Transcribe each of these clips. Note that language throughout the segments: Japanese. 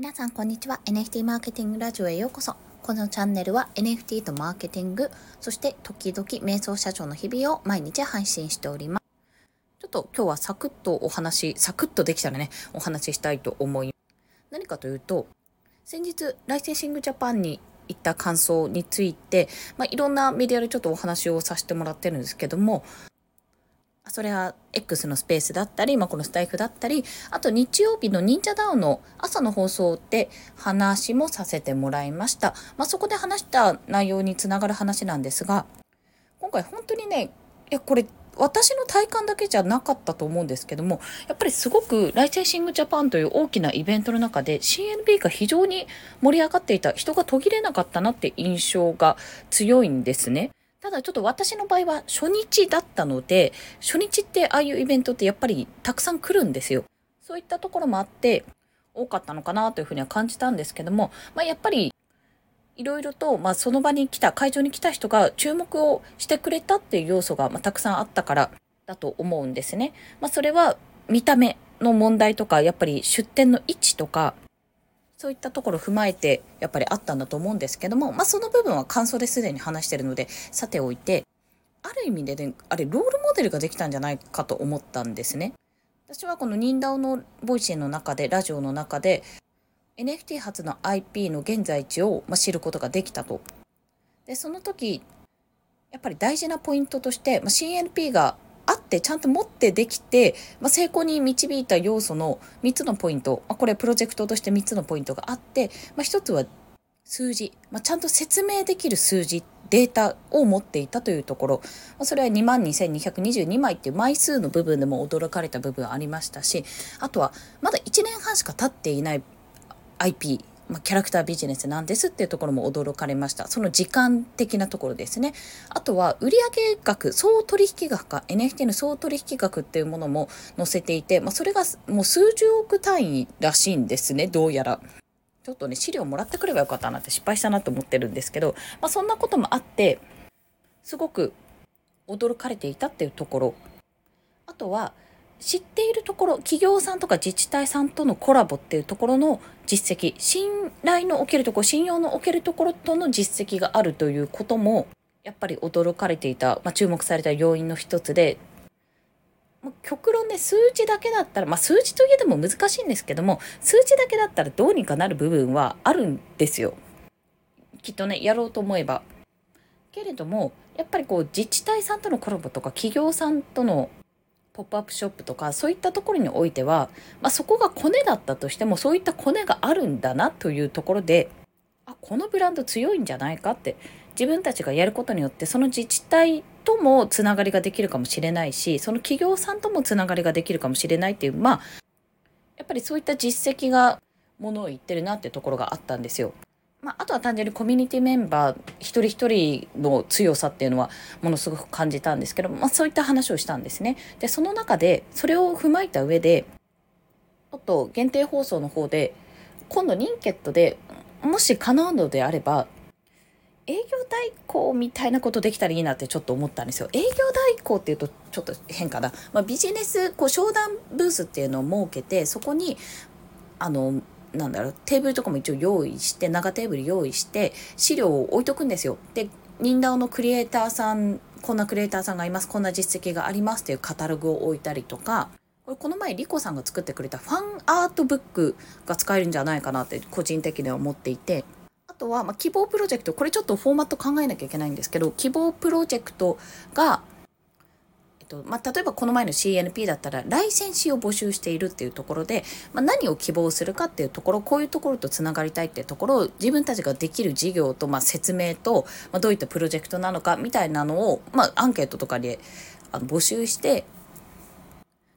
皆さんこんにちは。NFT マーケティングラジオへようこそ。このチャンネルは NFT とマーケティングそして時々瞑想社長の日々を毎日配信しております。ちょっと今日はサクッとお話サクッとできたらねお話ししたいと思います。何かというと先日ライセンシングジャパンに行った感想について、まあ、いろんなメディアでちょっとお話をさせてもらってるんですけどもそれは X のスペースだったり、まあ、このスタイフだったり、あと日曜日の忍者ダウンの朝の放送で話もさせてもらいました。まあ、そこで話した内容につながる話なんですが、今回本当にね、いや、これ私の体感だけじゃなかったと思うんですけどもやっぱりすごくライセンシングジャパンという大きなイベントの中で CNB が非常に盛り上がっていた人が途切れなかったなって印象が強いんですね。ただちょっと私の場合は初日だったので、初日ってああいうイベントってやっぱりたくさん来るんですよ。そういったところもあって、多かったのかなというふうには感じたんですけども、まあ、やっぱりいろいろと、まあ、その場に来た、会場に来た人が注目をしてくれたっていう要素が、まあ、たくさんあったからだと思うんですね。まあ、それは見た目の問題とか、やっぱり出店の位置とか、そういったところを踏まえてやっぱりあったんだと思うんですけども、まあ、その部分は感想ですでに話してるのでさておいてある意味でねあれロールモデルができたんじゃないかと思ったんですね。私はこのニンダオの Voicy の中でラジオの中で NFT 発の IP の現在地を、ま知ることができたと。でその時やっぱり大事なポイントとして、ま CNP がってちゃんと持ってできて、まあ、成功に導いた要素の3つのポイント、まあ、これプロジェクトとして3つのポイントがあって、まあ、1つは数字、まあ、ちゃんと説明できる数字データを持っていたというところ、まあ、それは2万2222枚っていう枚数の部分でも驚かれた部分ありましたしあとはまだ1年半しか経っていない IP まあ、キャラクタービジネスなんですっていうところも驚かれました。その時間的なところですね。あとは売上額、総取引額か、NFT の総取引額っていうものも載せていて、まあ、それがもう数十億単位らしいんですね、どうやら。ちょっとね、資料もらってくればよかったなって失敗したなと思ってるんですけど、まあ、そんなこともあって、すごく驚かれていたっていうところ。あとは、知っているところ企業さんとか自治体さんとのコラボっていうところの実績信頼のおけるところ信用のおけるところとの実績があるということもやっぱり驚かれていた、まあ、注目された要因の一つで、ま、極論で、ね、数字だけだったら、まあ、数字といえども難しいんですけども数字だけだったらどうにかなる部分はあるんですよ。きっとねやろうと思えば。けれどもやっぱりこう自治体さんとのコラボとか企業さんとのポップアップショップとかそういったところにおいては、まあ、そこがコネだったとしてもそういったコネがあるんだなというところであこのブランド強いんじゃないかって自分たちがやることによってその自治体ともつながりができるかもしれないしその企業さんともつながりができるかもしれないっていうまあやっぱりそういった実績がものを言ってるなってところがあったんですよ。まあ、あとは単純にコミュニティメンバー一人一人の強さっていうのはものすごく感じたんですけど、まあ、そういった話をしたんですね。でその中でそれを踏まえた上でちょっと限定放送の方で今度ニンケットでもし叶うのであれば営業代行みたいなことできたらいいなってちょっと思ったんですよ。営業代行っていうとちょっと変かな。まあ、ビジネスこう商談ブースっていうのを設けてそこにあのなんだろうテーブルとかも一応用意して長テーブル用意して資料を置いとくんですよ。で忍ダオのクリエイターさんこんなクリエイターさんがいますこんな実績がありますっていうカタログを置いたりとかこれこの前リコさんが作ってくれたファンアートブックが使えるんじゃないかなって個人的には思っていてあとは、ま、希望プロジェクトこれちょっとフォーマット考えなきゃいけないんですけど希望プロジェクトがとまあ、例えばこの前の CNP だったらライセンシーを募集しているっていうところで、まあ、何を希望するかっていうところこういうところとつながりたいっていうところを自分たちができる事業と、まあ、説明と、まあ、どういったプロジェクトなのかみたいなのを、ま、アンケートとかで募集して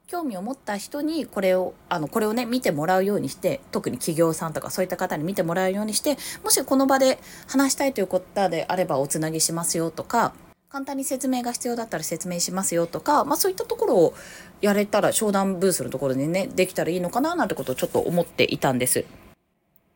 興味を持った人にこれをあのこれをね見てもらうようにして特に企業さんとかそういった方に見てもらうようにしてもしこの場で話したいということであればおつなぎしますよとか簡単に説明が必要だったら説明しますよとか、まあ、そういったところをやれたら商談ブースのところでねできたらいいのかななんてことをちょっと思っていたんです。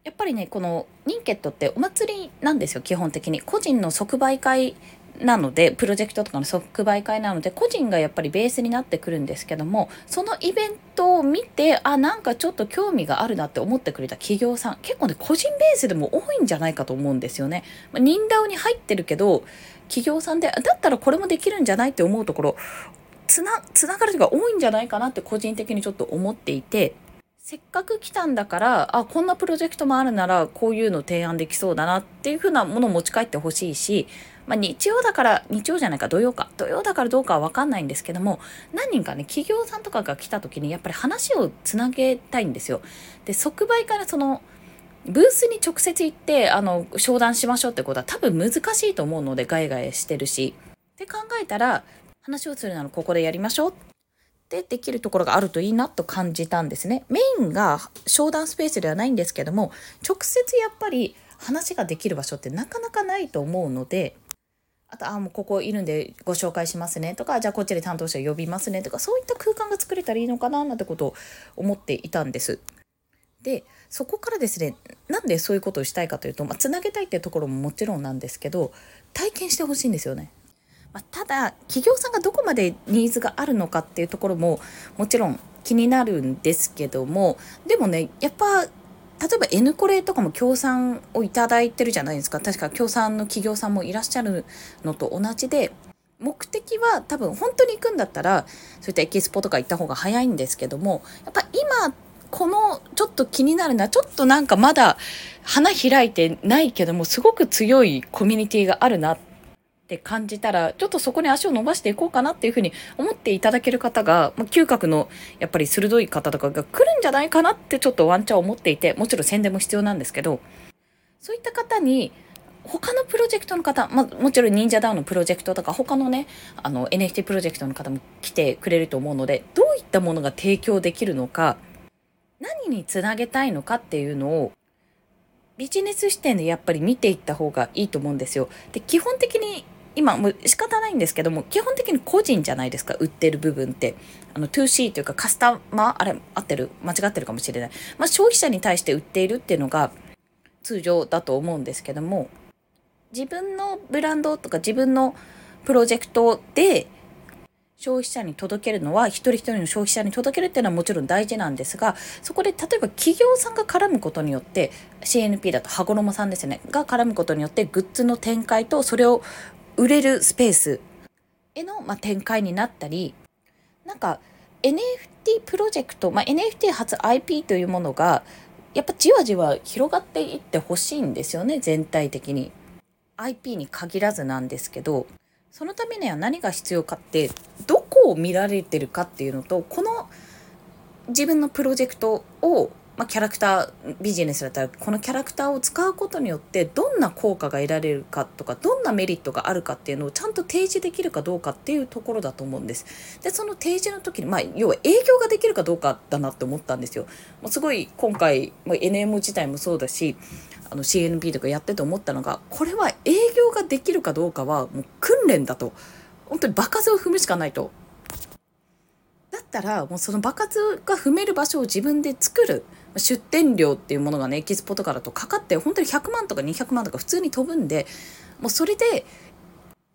やっぱりねこのニンケットってお祭りなんですよ基本的に個人の即売会なのでプロジェクトとかの即売会なので個人がやっぱりベースになってくるんですけどもそのイベントを見てあなんかちょっと興味があるなって思ってくれた企業さん結構ね個人ベースでも多いんじゃないかと思うんですよね。まあ、忍ダオに入ってるけど企業さんでだったらこれもできるんじゃないって思うところつなつながる人が多いんじゃないかなって個人的にちょっと思っていて。せっかく来たんだからあこんなプロジェクトもあるならこういうの提案できそうだなっていうふうなものを持ち帰ってほしいしまあ、日曜だから日曜じゃないか土曜か土曜だからどうかは分かんないんですけども何人かね企業さんとかが来た時にやっぱり話をつなげたいんですよ。で即売からそのブースに直接行ってあの商談しましょうってことは多分難しいと思うのでガイガイしてるし。って考えたら話をするならここでやりましょうってできるところがあるといいなと感じたんですね。メインが商談スペースではないんですけども直接やっぱり話ができる場所ってなかなかないと思うのであと、あ、もうここいるんでご紹介しますねとか、じゃあこっちで担当者呼びますねとか、そういった空間が作れたらいいのかななんてことを思っていたんです。で、そこからですね、なんでそういうことをしたいかというと、まあ、つなげたいっていうところももちろんなんですけど、体験してほしいんですよね。まあ、ただ、企業さんがどこまでニーズがあるのかっていうところももちろん気になるんですけども、でもね、やっぱ例えば N コレとかも協賛をいただいてるじゃないですか。確か協賛の企業さんもいらっしゃるのと同じで目的は多分本当に行くんだったらそういったエキスポとか行った方が早いんですけどもやっぱ今このちょっと気になるのはちょっとなんかまだ花開いてないけどもすごく強いコミュニティがあるなっって感じたらちょっとそこに足を伸ばしていこうかなっていうふうに思っていただける方が、まあ、嗅覚のやっぱり鋭い方とかが来るんじゃないかなってちょっとワンチャン思っていてもちろん宣伝も必要なんですけどそういった方に他のプロジェクトの方、まあ、もちろん忍者ダウンのプロジェクトとか他のねあの NFT プロジェクトの方も来てくれると思うのでどういったものが提供できるのか何につなげたいのかっていうのをビジネス視点でやっぱり見ていった方がいいと思うんですよ。で基本的に今もう仕方ないんですけども基本的に個人じゃないですか売ってる部分って。あの 2C というかカスタマーあれ合ってる？間違ってるかもしれない、まあ、消費者に対して売っているっていうのが通常だと思うんですけども自分のブランドとか自分のプロジェクトで消費者に届けるのは一人一人の消費者に届けるっていうのはもちろん大事なんですがそこで例えば企業さんが絡むことによって CNP だと羽衣さんですねが絡むことによってグッズの展開とそれを売れるスペースへの、まあ、展開になったりなんか NFT プロジェクト、まあ、NFT 初 IP というものがやっぱじわじわ広がっていってほしいんですよね全体的に。IP に限らずなんですけどそのためには何が必要かってどこを見られてるかっていうのとこの自分のプロジェクトをまあ、キャラクタービジネスだったらこのキャラクターを使うことによってどんな効果が得られるかとかどんなメリットがあるかっていうのをちゃんと提示できるかどうかっていうところだと思うんです。でその提示の時に、まあ、要は営業ができるかどうかだなって思ったんですよ。もうすごい今回、まあ、NMO 自体もそうだしあの CNP とかやってて思ったのがこれは営業ができるかどうかはもう訓練だと本当に場数を踏むしかないとだったらもうその場数が踏める場所を自分で作る出店料っていうものがねエキスポとかだとかかって本当に100万とか200万とか普通に飛ぶんでもうそれで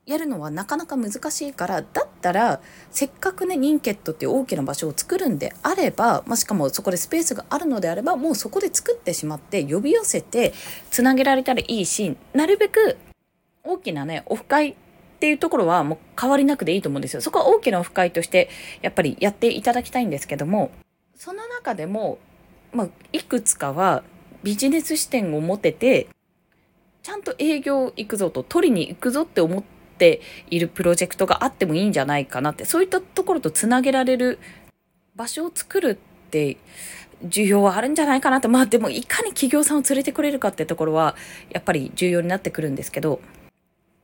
やるのはなかなか難しいからだったらせっかくねニンケットっていう大きな場所を作るんであれば、まあ、しかもそこでスペースがあるのであればもうそこで作ってしまって呼び寄せてつなげられたらいいしなるべく大きなねオフ会っていうところはもう変わりなくでいいと思うんですよ。そこは大きなオフ会としてやっぱりやっていただきたいんですけども、その中でも、まあ、いくつかはビジネス視点を持てて、ちゃんと営業行くぞと、取りに行くぞって思っているプロジェクトがあってもいいんじゃないかなって、そういったところとつなげられる場所を作るって需要はあるんじゃないかなと。まあでもいかに企業さんを連れてくれるかってところはやっぱり重要になってくるんですけど、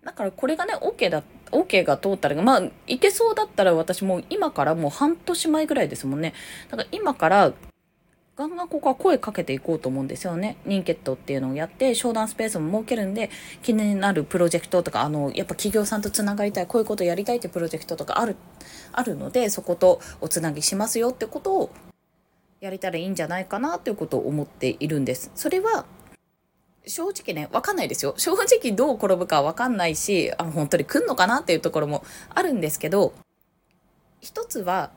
だからこれがね OK だ OK が通ったらまあいけそうだったら私も今からもう半年前ぐらいですもんねだから今からガンガンここは声かけていこうと思うんですよね。ニンケットっていうのをやって商談スペースも設けるんで気になるプロジェクトとかあのやっぱ企業さんとつながりたいこういうことやりたいってプロジェクトとかあるあるのでそことおつなぎしますよってことをやれたらいいんじゃないかなということを思っているんです。それは正直ね、わかんないですよ。正直どう転ぶかわかんないし、あの、本当に来んのかなっていうところもあるんですけど、一つは、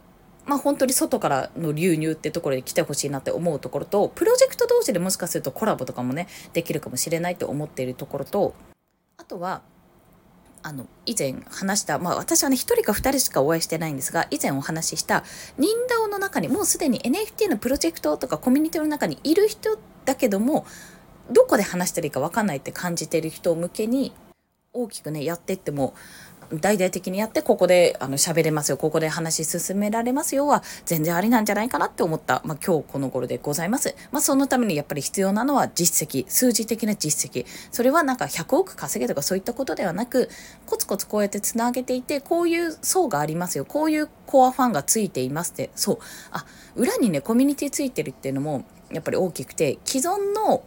まあ本当に外からの流入ってところに来てほしいなって思うところと、プロジェクト同士でもしかするとコラボとかもね、できるかもしれないと思っているところと、あとは、あの、以前話した、まあ私はね、1人か2人しかお会いしてないんですが、以前お話しした、忍ダオの中にもうすでに NFT のプロジェクトとかコミュニティの中にいる人だけども、どこで話したらいいか分かんないって感じてる人向けに、大きくね、やっていっても、大々的にやってここであの喋れますよここで話進められますよは全然ありなんじゃないかなって思った、まあ、今日この頃でございます、まあ、そのためにやっぱり必要なのは実績数字的な実績。それはなんか100億稼げとかそういったことではなくコツコツこうやってつなげていてこういう層がありますよこういうコアファンがついていますって。そう。あ裏にねコミュニティついてるっていうのもやっぱり大きくて既存の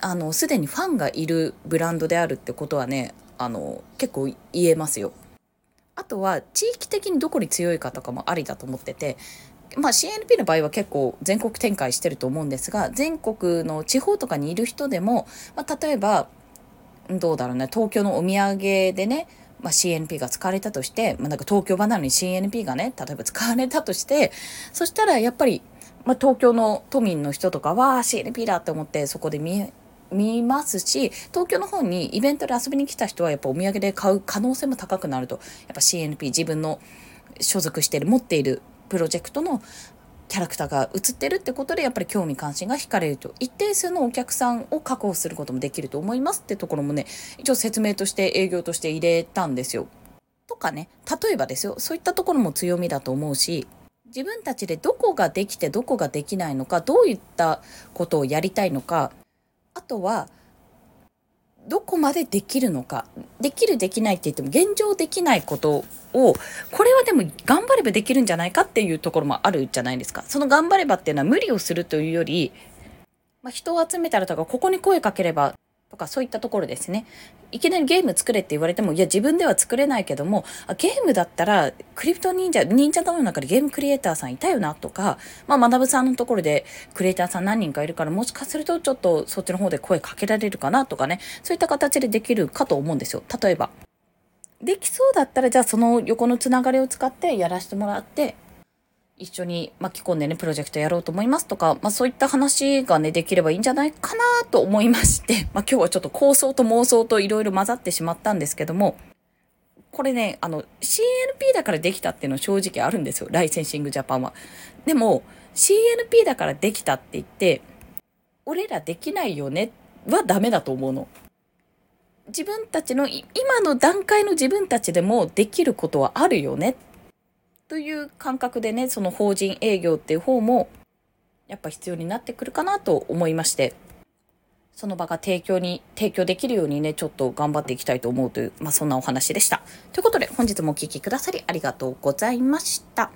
あのすでにファンがいるブランドであるってことはねあの結構言えますよ。あとは地域的にどこに強いかとかもありだと思っててまあ、CNP の場合は結構全国展開してると思うんですが全国の地方とかにいる人でも、まあ、例えばどうだろうね東京のお土産でね、まあ、CNP が使われたとして、まあ、なんか東京版なのに CNP がね例えば使われたとしてそしたらやっぱり、まあ、東京の都民の人とかは CNP だって思ってそこで見見ますし東京の方にイベントで遊びに来た人はやっぱお土産で買う可能性も高くなると。やっぱ CNP 自分の所属している持っているプロジェクトのキャラクターが映ってるってことでやっぱり興味関心が惹かれると。一定数のお客さんを確保することもできると思いますってところもね一応説明として営業として入れたんですよ。とかね例えばですよ。そういったところも強みだと思うし自分たちでどこができてどこができないのかどういったことをやりたいのかあとはどこまでできるのか。できるできないって言っても現状できないことをこれはでも頑張ればできるんじゃないかっていうところもあるじゃないですか。その頑張ればっていうのは無理をするというより、まあ、人を集めたらとかここに声かければとかそういったところですね。いきなりゲーム作れって言われても、いや自分では作れないけども、あゲームだったらクリプト忍者、忍者ダムの中でゲームクリエイターさんいたよなとか、まあ学さんのところでクリエイターさん何人かいるから、もしかするとちょっとそっちの方で声かけられるかなとかね、そういった形でできるかと思うんですよ。例えば。できそうだったら、じゃあその横のつながりを使ってやらせてもらって、一緒に巻き込んでね、プロジェクトやろうと思いますとか、まあそういった話がね、できればいいんじゃないかなと思いまして、まあ今日はちょっと構想と妄想といろいろ混ざってしまったんですけども、これね、あの、CNP だからできたっていうのは正直あるんですよ、ライセンシングジャパンは。でも、CNP だからできたって言って、俺らできないよねはダメだと思うの。自分たちの、今の段階の自分たちでもできることはあるよねという感覚でねその法人営業っていう方もやっぱ必要になってくるかなと思いましてその場が提供に提供できるようにねちょっと頑張っていきたいと思うという、まあ、そんなお話でした。ということで本日もお聴きくださりありがとうございました。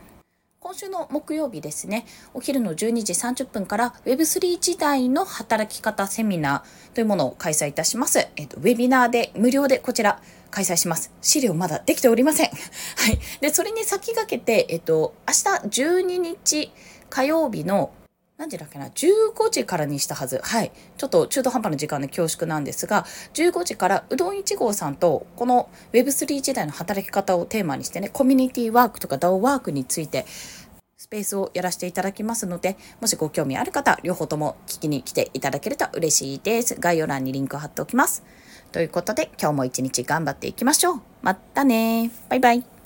今週の木曜日ですね、お昼の12時30分から Web3 時代の働き方セミナーというものを開催いたします。えっと、ウェビナーで無料でこちら開催します。資料まだできておりません。はい。で、それに先駆けて、えっと、明日12日火曜日の何時だっけな ?15 時からにしたはず。はい。ちょっと中途半端な時間で恐縮なんですが、15時からうどん1号さんと、この Web3 時代の働き方をテーマにしてね、コミュニティワークとか DAO ワークについて、スペースをやらせていただきますので、もしご興味ある方、両方とも聞きに来ていただけると嬉しいです。概要欄にリンクを貼っておきます。ということで、今日も一日頑張っていきましょう。またねバイバイ。